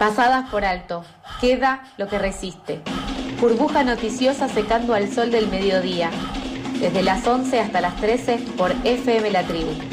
Pasadas por alto, queda lo que resiste. Burbuja noticiosa secando al sol del mediodía. Desde las 11 hasta las 13 por FM La Tribu.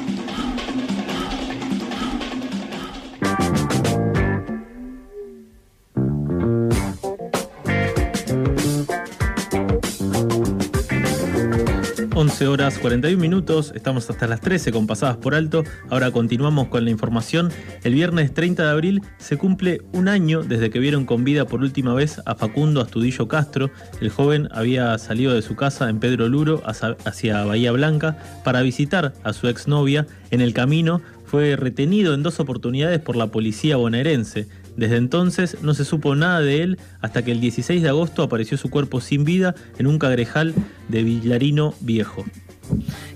11 horas 41 minutos, estamos hasta las 13 con pasadas por alto. Ahora continuamos con la información. El viernes 30 de abril se cumple un año desde que vieron con vida por última vez a Facundo Astudillo Castro. El joven había salido de su casa en Pedro Luro hacia Bahía Blanca para visitar a su exnovia. En el camino fue retenido en dos oportunidades por la policía bonaerense. Desde entonces no se supo nada de él hasta que el 16 de agosto apareció su cuerpo sin vida en un cagrejal de Villarino Viejo.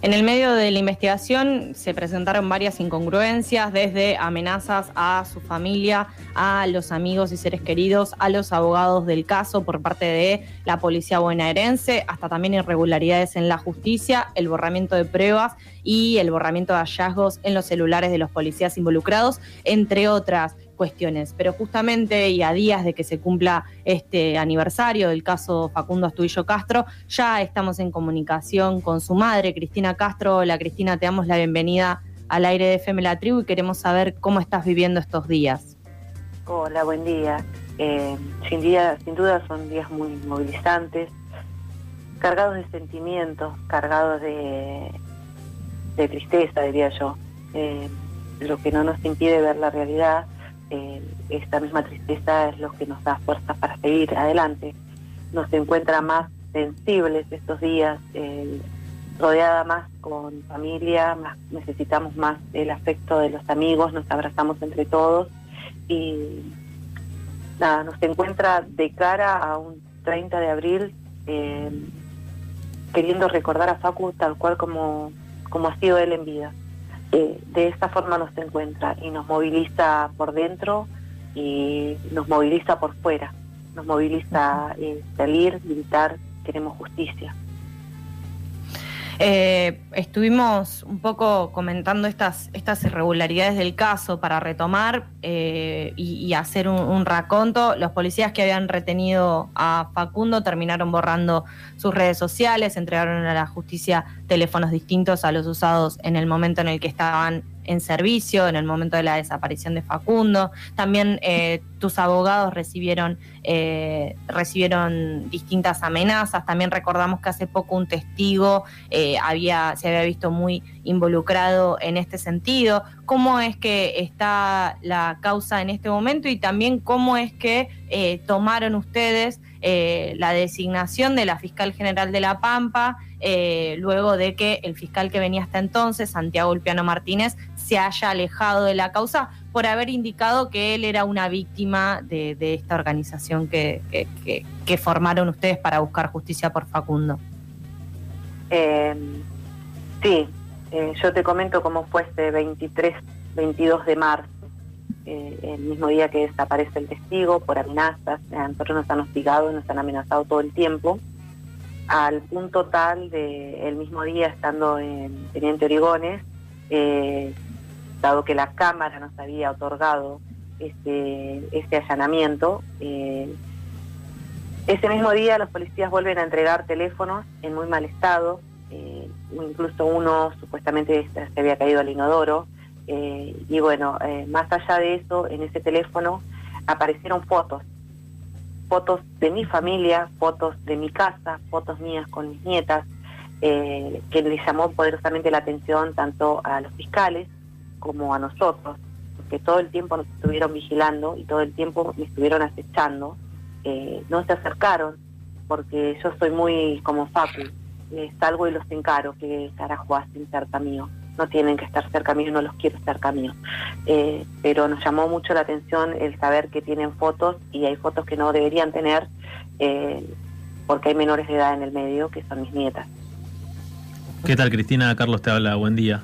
En el medio de la investigación se presentaron varias incongruencias, desde amenazas a su familia, a los amigos y seres queridos, a los abogados del caso por parte de la policía bonaerense, hasta también irregularidades en la justicia, el borramiento de pruebas y el borramiento de hallazgos en los celulares de los policías involucrados, entre otras cuestiones. Pero justamente y a días de que se cumpla este aniversario del caso Facundo Astudillo Castro, ya estamos en comunicación con su madre, Cristina Castro. Hola Cristina, te damos la bienvenida al aire de FM La Tribu y queremos saber cómo estás viviendo estos días. Hola, buen día. Eh, sin, día, sin duda son días muy movilizantes, cargados de sentimientos, cargados de, tristeza, diría yo. Eh, lo que no nos impide ver la realidad eh, esta misma tristeza es lo que nos da fuerza para seguir adelante. Nos encuentra más sensibles estos días, rodeada más con familia, necesitamos más el afecto de los amigos, nos abrazamos entre todos y nada, nos encuentra de cara a un 30 de abril eh, queriendo recordar a Facu tal cual como, como ha sido él en vida. Eh, de esta forma nos encuentra y nos moviliza por dentro y nos moviliza por fuera, nos moviliza eh, salir, gritar, queremos justicia. Eh, estuvimos un poco comentando estas, estas irregularidades del caso para retomar eh, y, hacer un, raconto. Los policías que habían retenido a Facundo terminaron borrando sus redes sociales, entregaron a la justicia teléfonos distintos a los usados en el momento en el que estaban en servicio en el momento de la desaparición de Facundo. También eh, tus abogados recibieron, eh, recibieron distintas amenazas. También recordamos que hace poco un testigo eh, había, se había visto muy involucrado en este sentido. ¿Cómo es que está la causa en este momento y también cómo es que tomaron ustedes la designación de la fiscal general de La Pampa? Luego de que el fiscal que venía hasta entonces, Santiago Ulpiano Martínez, se haya alejado de la causa por haber indicado que él era una víctima de, esta organización que, formaron ustedes para buscar justicia por Facundo. Eh, sí, eh, yo te comento cómo fue este 23, 22 de marzo, el mismo día que desaparece el testigo por amenazas. A nosotros nos han hostigado, nos han amenazado todo el tiempo al punto tal de el mismo día estando en Teniente Origones, eh, dado que la Cámara nos había otorgado este, este allanamiento, eh, ese mismo día los policías vuelven a entregar teléfonos en muy mal estado, eh, incluso uno supuestamente se había caído al inodoro, y bueno, más allá de eso, en ese teléfono aparecieron fotos fotos de mi familia, fotos de mi casa, fotos mías con mis nietas, eh, que le llamó poderosamente la atención tanto a los fiscales como a nosotros, porque todo el tiempo nos estuvieron vigilando y todo el tiempo me estuvieron acechando. Eh, no se acercaron porque yo soy muy como Facu, salgo y los encaro, que carajo hacen cerca mío no tienen que estar cerca mío, no los quiero cerca mío. Eh, pero nos llamó mucho la atención el saber que tienen fotos y hay fotos que no deberían tener eh, porque hay menores de edad en el medio que son mis nietas. ¿Qué tal Cristina? Carlos te habla, buen día.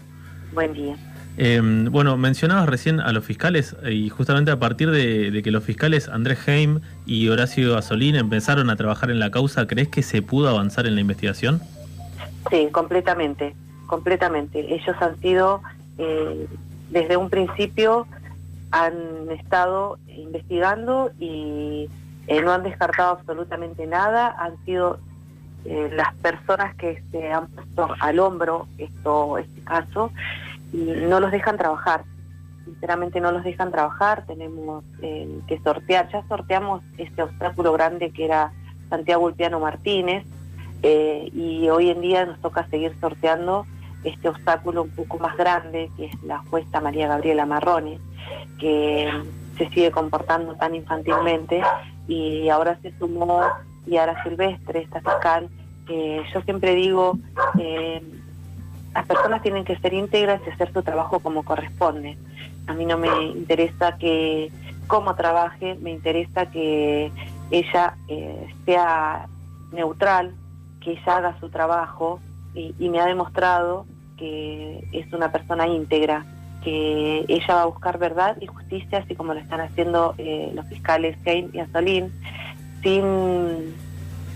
Buen día. Em, bueno, mencionabas recién a los fiscales y justamente a partir de, de, que los fiscales Andrés Heim y Horacio Asolín empezaron a trabajar en la causa, ¿crees que se pudo avanzar en la investigación? Sí, completamente completamente. Ellos han sido, eh, desde un principio, han estado investigando y eh, no han descartado absolutamente nada, han sido eh, las personas que se han puesto al hombro esto, este caso y no los dejan trabajar. Sinceramente no los dejan trabajar, tenemos eh, que sortear, ya sorteamos este obstáculo grande que era Santiago Ulpiano Martínez y hoy en día nos toca seguir sorteando este obstáculo un poco más grande que es la jueza María Gabriela Marrone, que se sigue comportando tan infantilmente y ahora se sumó Yara Silvestre, esta fiscal, que yo siempre digo, eh, las personas tienen que ser íntegras y hacer su trabajo como corresponde. A mí no me interesa que cómo trabaje, me interesa que ella eh, sea neutral, que ella haga su trabajo y, me ha demostrado que es una persona íntegra que ella va a buscar verdad y justicia, así como lo están haciendo eh, los fiscales Kane y Azolín, sin,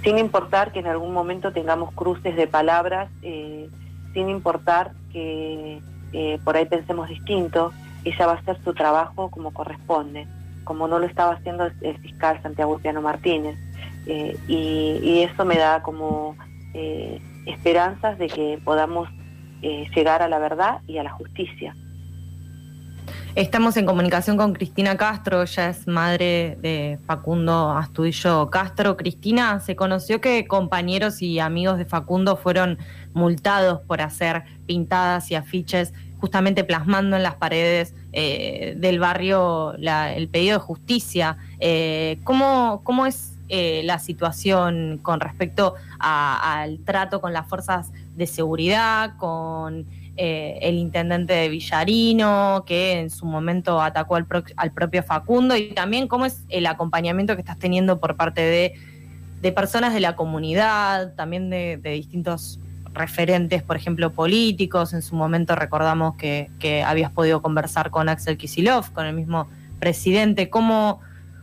sin importar que en algún momento tengamos cruces de palabras, eh, sin importar que eh, por ahí pensemos distinto, ella va a hacer su trabajo como corresponde, como no lo estaba haciendo el, fiscal Santiago Piano Martínez. Y, y, eso me da como esperanzas de que podamos llegar a la verdad y a la justicia. Estamos en comunicación con Cristina Castro, ella es madre de Facundo Astudillo Castro. Cristina, se conoció que compañeros y amigos de Facundo fueron multados por hacer pintadas y afiches justamente plasmando en las paredes eh, del barrio el pedido de justicia. Eh, ¿cómo, ¿cómo, es eh, la situación con respecto al trato con las fuerzas de seguridad, con el intendente de Villarino, que en su momento atacó al, propio Facundo, y también cómo es el acompañamiento que estás teniendo por parte de, personas de la comunidad, también de, distintos referentes, por ejemplo, políticos. En su momento recordamos que, habías podido conversar con Axel Kisilov, con el mismo presidente. ¿Cómo,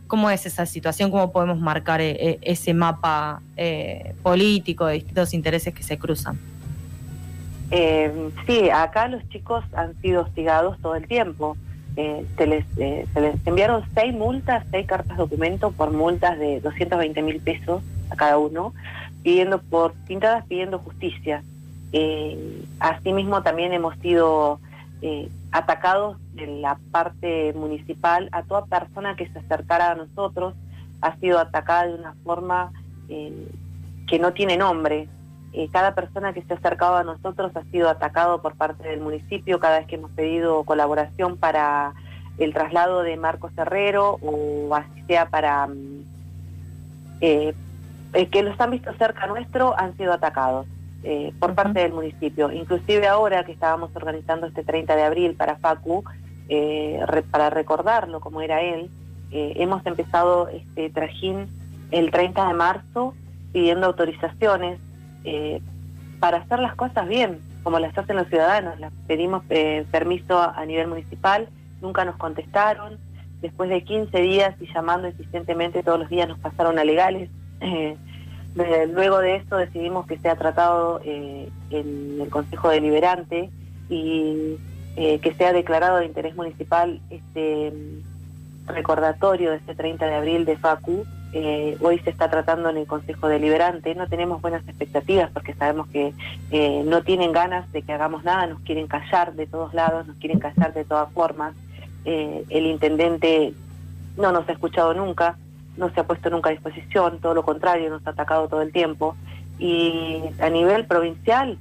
cómo es esa situación? ¿Cómo podemos marcar eh, ese mapa eh, político de distintos intereses que se cruzan? Eh, sí, acá los chicos han sido hostigados todo el tiempo. Eh, se, les, eh, se les enviaron seis multas, seis cartas documento por multas de 220 mil pesos a cada uno, pidiendo por pintadas pidiendo justicia. Eh, asimismo también hemos sido atacados de la parte municipal a toda persona que se acercara a nosotros ha sido atacada de una forma que no tiene nombre, eh, cada persona que se ha acercado a nosotros ha sido atacado por parte del municipio cada vez que hemos pedido colaboración para el traslado de Marcos Herrero o así sea para mm, eh, eh, que los han visto cerca nuestro han sido atacados por parte del municipio. Inclusive ahora que estábamos organizando este 30 de abril para Facu, para recordarlo como era él, hemos empezado este trajín el 30 de marzo pidiendo autorizaciones eh, para hacer las cosas bien, como las hacen los ciudadanos. Las pedimos eh, permiso a, nivel municipal, nunca nos contestaron. Después de 15 días y llamando insistentemente todos los días nos pasaron a legales. Eh, luego de eso decidimos que sea tratado en el Consejo Deliberante y que sea declarado de interés municipal este recordatorio de este 30 de abril de FACU eh, hoy se está tratando en el Consejo Deliberante. No tenemos buenas expectativas porque sabemos que eh, no tienen ganas de que hagamos nada, nos quieren callar de todos lados, nos quieren callar de todas formas. Eh, el intendente no nos ha escuchado nunca, no se ha puesto nunca a disposición, todo lo contrario, nos ha atacado todo el tiempo. Y a nivel provincial,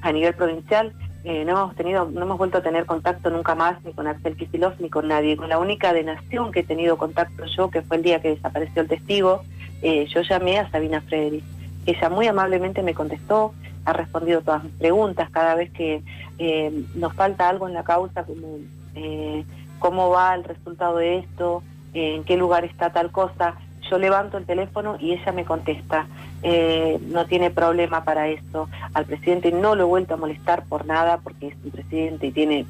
a nivel provincial, eh, no hemos tenido, no hemos vuelto a tener contacto nunca más ni con Axel Kisilov ni con nadie. Con la única de Nación que he tenido contacto yo, que fue el día que desapareció el testigo, eh, yo llamé a Sabina Frederick. Ella muy amablemente me contestó, ha respondido todas mis preguntas, cada vez que eh, nos falta algo en la causa, como cómo va el resultado de esto, en qué lugar está tal cosa, yo levanto el teléfono y ella me contesta. Eh, no tiene problema para eso. Al presidente no lo he vuelto a molestar por nada porque es un presidente y tiene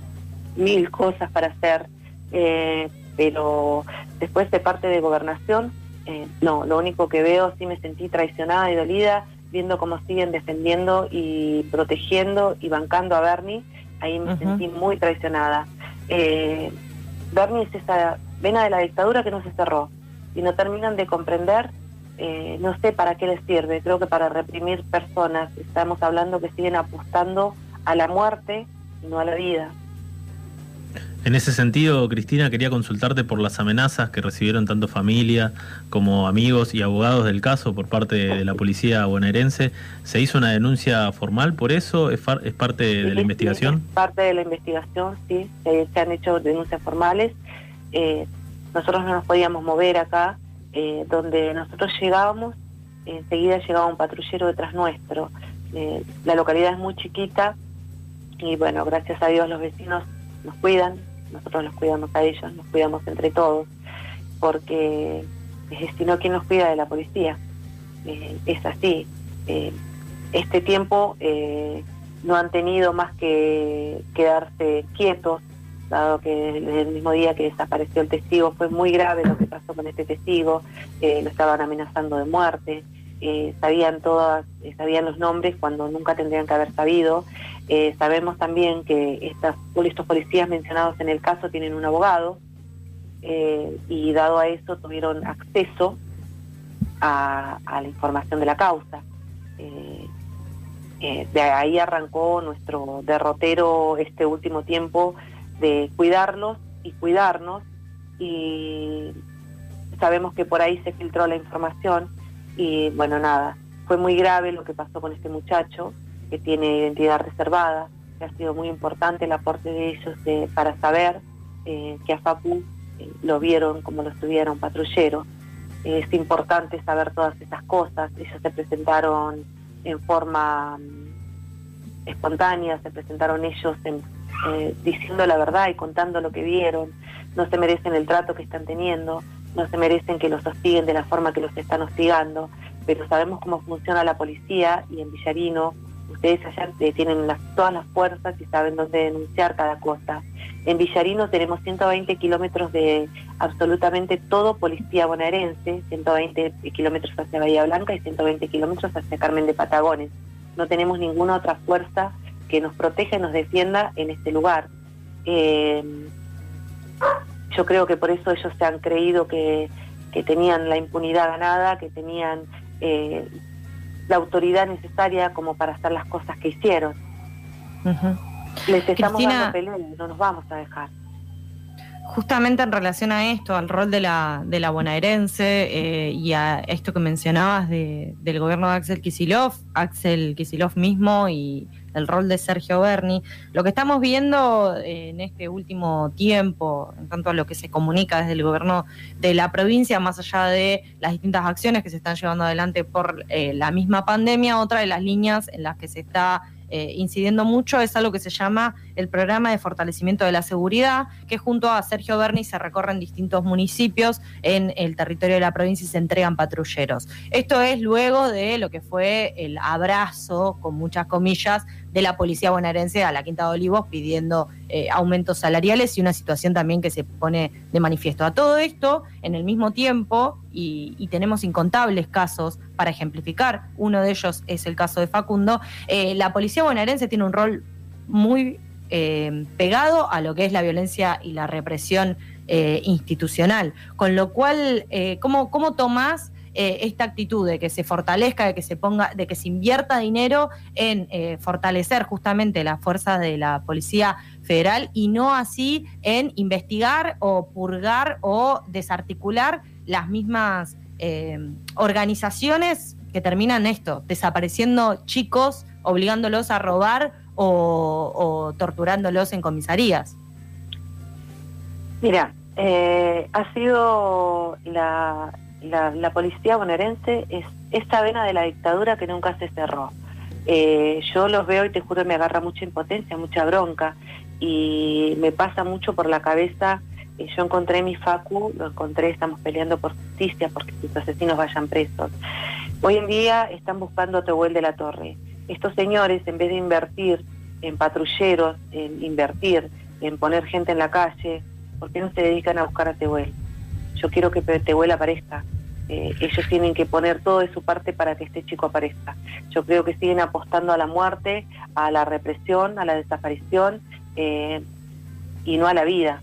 mil cosas para hacer, eh, pero después de parte de gobernación, eh, no, lo único que veo, sí me sentí traicionada y dolida viendo cómo siguen defendiendo y protegiendo y bancando a Bernie, ahí me sentí muy traicionada. Bernie es esa vena de la dictadura que no se cerró y no terminan de comprender, eh, no sé para qué les sirve, creo que para reprimir personas, estamos hablando que siguen apostando a la muerte y no a la vida. En ese sentido, Cristina, quería consultarte por las amenazas que recibieron tanto familia como amigos y abogados del caso por parte de la policía bonaerense. ¿Se hizo una denuncia formal por eso? ¿Es, parte de la investigación? es parte de la investigación, sí. Se, han hecho denuncias formales. Eh, nosotros no nos podíamos mover acá. Eh, donde nosotros llegábamos, enseguida llegaba un patrullero detrás nuestro. Eh, la localidad es muy chiquita y bueno, gracias a Dios los vecinos nos cuidan, nosotros los cuidamos a ellos, nos cuidamos entre todos, porque si no, ¿quién nos cuida de la policía? Eh, es así. Este tiempo no han tenido más que quedarse quietos, dado que el mismo día que desapareció el testigo fue muy grave lo que pasó con este testigo, lo estaban amenazando de muerte. sabían todas, sabían los nombres cuando nunca tendrían que haber sabido, eh, sabemos también que estos policías mencionados en el caso tienen un abogado eh, y dado a eso tuvieron acceso a, la información de la causa. Eh, de ahí arrancó nuestro derrotero este último tiempo de cuidarlos y cuidarnos y sabemos que por ahí se filtró la información y bueno, nada, fue muy grave lo que pasó con este muchacho que tiene identidad reservada, que ha sido muy importante el aporte de ellos para saber eh, que a Facu eh, lo vieron como lo estuviera un patrullero. es importante saber todas esas cosas. Ellos se presentaron en forma mm, espontánea, se presentaron ellos eh, diciendo la verdad y contando lo que vieron. No se merecen el trato que están teniendo, no se merecen que los hostiguen de la forma que los están hostigando, pero sabemos cómo funciona la policía y en Villarino ustedes allá eh, tienen todas las fuerzas y saben dónde denunciar cada cosa. En Villarino tenemos 120 kilómetros de absolutamente todo policía bonaerense, 120 kilómetros hacia Bahía Blanca y 120 kilómetros hacia Carmen de Patagones. No tenemos ninguna otra fuerza que nos proteja y nos defienda en este lugar. Eh, yo creo que por eso ellos se han creído que, tenían la impunidad ganada, que tenían eh, la autoridad necesaria como para hacer las cosas que hicieron. Les estamos dando pelea, no nos vamos a dejar. Justamente en relación a esto, al rol de la, de la bonaerense eh, y a esto que mencionabas de, del gobierno de Axel Kisilov, Axel Kisilov mismo y el rol de Sergio Berni. Lo que estamos viendo eh, en este último tiempo, en tanto a lo que se comunica desde el gobierno de la provincia, más allá de las distintas acciones que se están llevando adelante por eh, la misma pandemia, otra de las líneas en las que se está eh, incidiendo mucho es algo que se llama el programa de fortalecimiento de la seguridad, que junto a Sergio Berni se recorren distintos municipios en el territorio de la provincia y se entregan patrulleros. Esto es luego de lo que fue el abrazo, con muchas comillas, de la policía bonaerense a la Quinta de Olivos pidiendo eh, aumentos salariales y una situación también que se pone de manifiesto. A todo esto, en el mismo tiempo, y, tenemos incontables casos para ejemplificar, uno de ellos es el caso de Facundo, eh, la policía bonaerense tiene un rol muy eh, pegado a lo que es la violencia y la represión institucional, con lo cual, ¿cómo, ¿cómo tomás eh, esta actitud de que se fortalezca, de que se ponga, de que se invierta dinero en eh, fortalecer justamente las fuerzas de la Policía Federal y no así en investigar o purgar o desarticular las mismas eh, organizaciones que terminan esto, desapareciendo chicos, obligándolos a robar o, torturándolos en comisarías. Mira, ha sido la, la, policía bonaerense es esta vena de la dictadura que nunca se cerró. Eh, yo los veo y te juro me agarra mucha impotencia, mucha bronca y me pasa mucho por la cabeza. Eh, yo encontré mi Facu, lo encontré, estamos peleando por justicia porque sus asesinos vayan presos. Hoy en día están buscando a Tehuel de la Torre. Estos señores, en vez de invertir en patrulleros, en invertir, en poner gente en la calle, ¿por qué no se dedican a buscar a Tehuel? Yo quiero que Tehuel aparezca. Eh, ellos tienen que poner todo de su parte para que este chico aparezca. Yo creo que siguen apostando a la muerte, a la represión, a la desaparición eh, y no a la vida.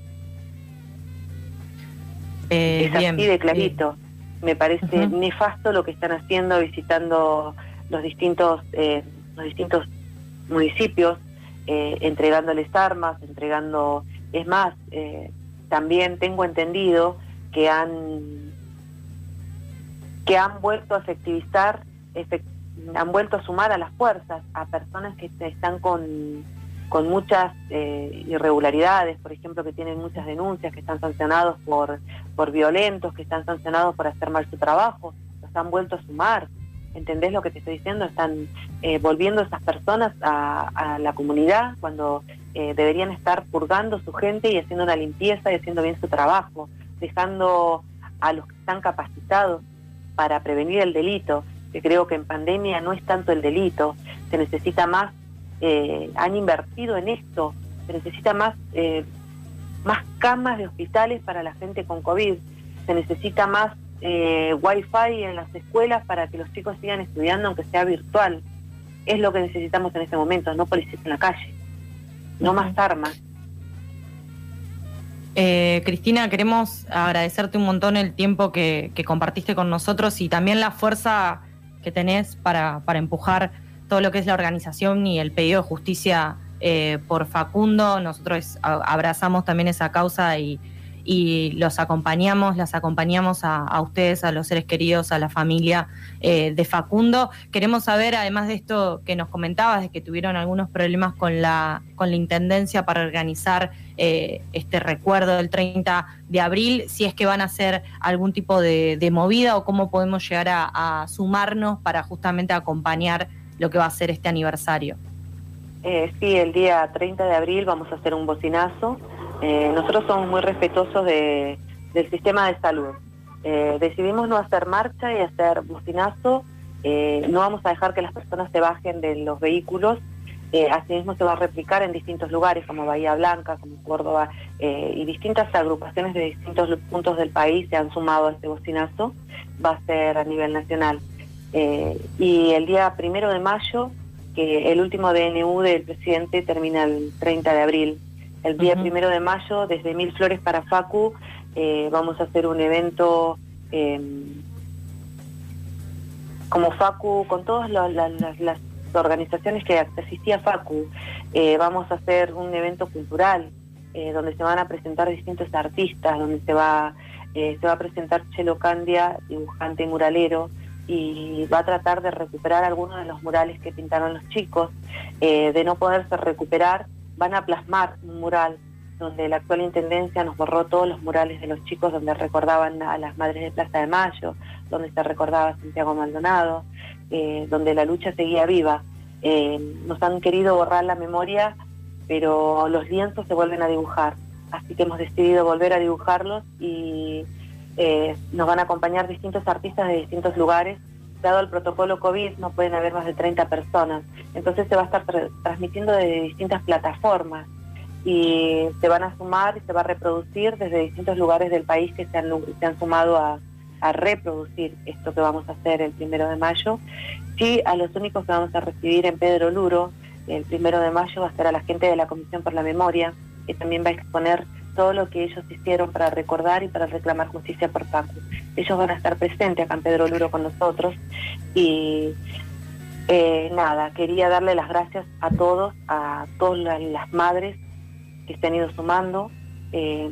es así de clarito. Me parece nefasto lo que están haciendo, visitando los distintos, los distintos municipios, entregándoles armas, entregando... Es más, también tengo entendido que han que han vuelto a efectivizar, han vuelto a sumar a las fuerzas a personas que están con, con muchas eh, irregularidades, por ejemplo, que tienen muchas denuncias, que están sancionados por, por violentos, que están sancionados por hacer mal su trabajo, los han vuelto a sumar. ¿Entendés lo que te estoy diciendo? Están eh, volviendo esas personas a, la comunidad cuando eh, deberían estar purgando su gente y haciendo una limpieza y haciendo bien su trabajo, dejando a los que están capacitados para prevenir el delito, que creo que en pandemia no es tanto el delito, se necesita más, eh, han invertido en esto, se necesita más, eh, más camas de hospitales para la gente con COVID, se necesita más eh, wifi en las escuelas para que los chicos sigan estudiando aunque sea virtual. Es lo que necesitamos en este momento, no policías en la calle, no más armas. Eh, Cristina, queremos agradecerte un montón el tiempo que, compartiste con nosotros y también la fuerza que tenés para, empujar todo lo que es la organización y el pedido de justicia eh, por Facundo. Nosotros abrazamos también esa causa y, y los acompañamos, las acompañamos a, ustedes, a los seres queridos, a la familia eh, de Facundo. Queremos saber, además de esto que nos comentabas, de que tuvieron algunos problemas con la, con la Intendencia para organizar eh, este recuerdo del 30 de abril, si es que van a hacer algún tipo de, movida o cómo podemos llegar a, sumarnos para justamente acompañar lo que va a ser este aniversario. Eh, sí, el día 30 de abril vamos a hacer un bocinazo eh, nosotros somos muy respetuosos de, del sistema de salud. Eh, decidimos no hacer marcha y hacer bocinazo. Eh, no vamos a dejar que las personas se bajen de los vehículos. asimismo se va a replicar en distintos lugares como Bahía Blanca, como Córdoba y distintas agrupaciones de distintos puntos del país se han sumado a este bocinazo. Va a ser a nivel nacional. y el día primero de mayo, que el último DNU del presidente termina el 30 de abril. El día primero de mayo, desde Mil Flores para Facu, eh, vamos a hacer un evento em, como Facu, con todas las organizaciones que asistía Facu. Eh, vamos a hacer un evento cultural eh, donde se van a presentar distintos artistas, donde se va, se va a presentar Chelo Candia, dibujante muralero, y va a tratar de recuperar algunos de los murales que pintaron los chicos. de no poderse recuperar, van a plasmar un mural donde la actual intendencia nos borró todos los murales de los chicos donde recordaban a las madres de Plaza de Mayo, donde se recordaba a Santiago Maldonado, eh, donde la lucha seguía viva. Eh, nos han querido borrar la memoria, pero los lienzos se vuelven a dibujar. Así que hemos decidido volver a dibujarlos y eh, nos van a acompañar distintos artistas de distintos lugares dado el protocolo COVID, no pueden haber más de 30 personas. Entonces se va a estar transmitiendo de distintas plataformas y se van a sumar y se va a reproducir desde distintos lugares del país que se han, se han sumado a, reproducir esto que vamos a hacer el primero de mayo. Sí, a los únicos que vamos a recibir en Pedro Luro el primero de mayo va a ser a la gente de la Comisión por la Memoria, que también va a exponer todo lo que ellos hicieron para recordar y para reclamar justicia por Paco. Ellos van a estar presentes acá en Pedro Luro con nosotros y eh, nada, quería darle las gracias a todos, a todas las madres que se han ido sumando, eh,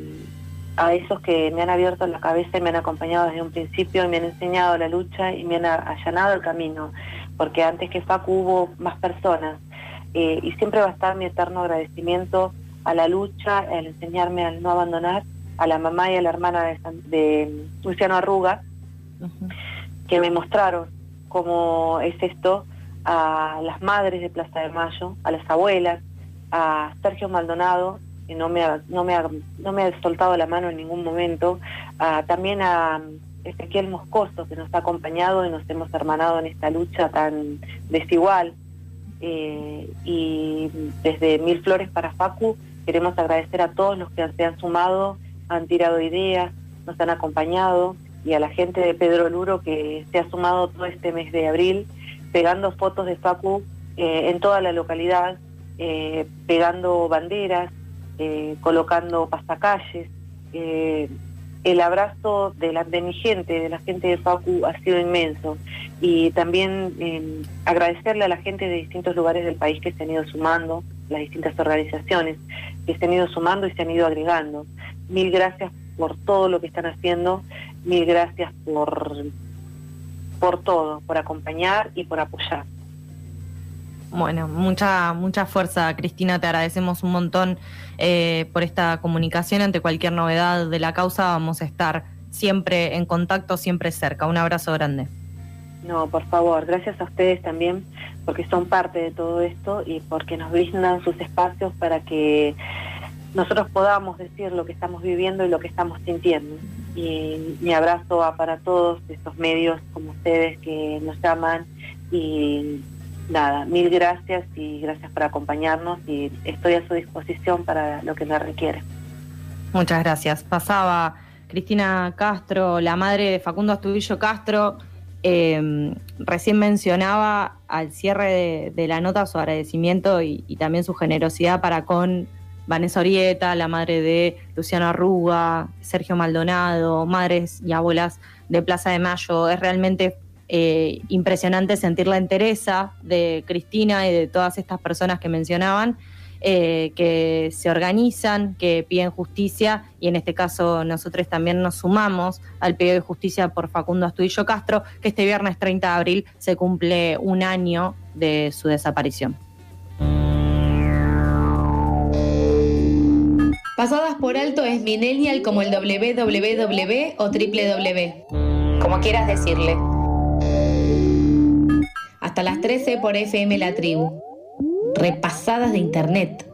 a esos que me han abierto la cabeza y me han acompañado desde un principio y me han enseñado la lucha y me han allanado el camino, porque antes que Facu hubo más personas eh, y siempre va a estar mi eterno agradecimiento a la lucha, al enseñarme al no abandonar, a la mamá y a la hermana de, Luciano Arruga, que me mostraron cómo es esto, a las madres de Plaza de Mayo, a las abuelas, a Sergio Maldonado, que no me ha, no me ha, no me ha soltado la mano en ningún momento, también a Ezequiel Moscoso, que nos ha acompañado y nos hemos hermanado en esta lucha tan desigual. Eh, y desde Mil Flores para Facu, Queremos agradecer a todos los que se han sumado, han tirado ideas, nos han acompañado y a la gente de Pedro Luro que se ha sumado todo este mes de abril, pegando fotos de Facu eh, en toda la localidad, eh, pegando banderas, eh, colocando pasacalles, el abrazo de, la, de mi gente, de la gente de Facu, ha sido inmenso. Y también em, agradecerle a la gente de distintos lugares del país que se han ido sumando, las distintas organizaciones que se han ido sumando y se han ido agregando. Mil gracias por todo lo que están haciendo, mil gracias por, por todo, por acompañar y por apoyar. Bueno, mucha, mucha fuerza, Cristina. Te agradecemos un montón eh, por esta comunicación. Ante cualquier novedad de la causa, vamos a estar siempre en contacto, siempre cerca. Un abrazo grande. No, por favor, gracias a ustedes también, porque son parte de todo esto y porque nos brindan sus espacios para que nosotros podamos decir lo que estamos viviendo y lo que estamos sintiendo. Y mi abrazo va para todos esos medios como ustedes que nos llaman y nada, mil gracias y gracias por acompañarnos y estoy a su disposición para lo que me requiere. Muchas gracias. Pasaba Cristina Castro, la madre de Facundo Astudillo Castro, em, recién mencionaba al cierre de, la nota su agradecimiento y, también su generosidad para con Vanessa Orieta, la madre de Luciano Arruga, Sergio Maldonado, madres y abuelas de Plaza de Mayo. Es realmente eh, impresionante sentir la entereza de Cristina y de todas estas personas que mencionaban, eh, que se organizan, que piden justicia y en este caso nosotros también nos sumamos al pedido de justicia por Facundo Astudillo Castro, que este viernes 30 de abril se cumple un año de su desaparición. Pasadas por alto es Millennial como el www o www, como quieras decirle. Hasta las 13 por FM La Tribu. Repasadas de Internet.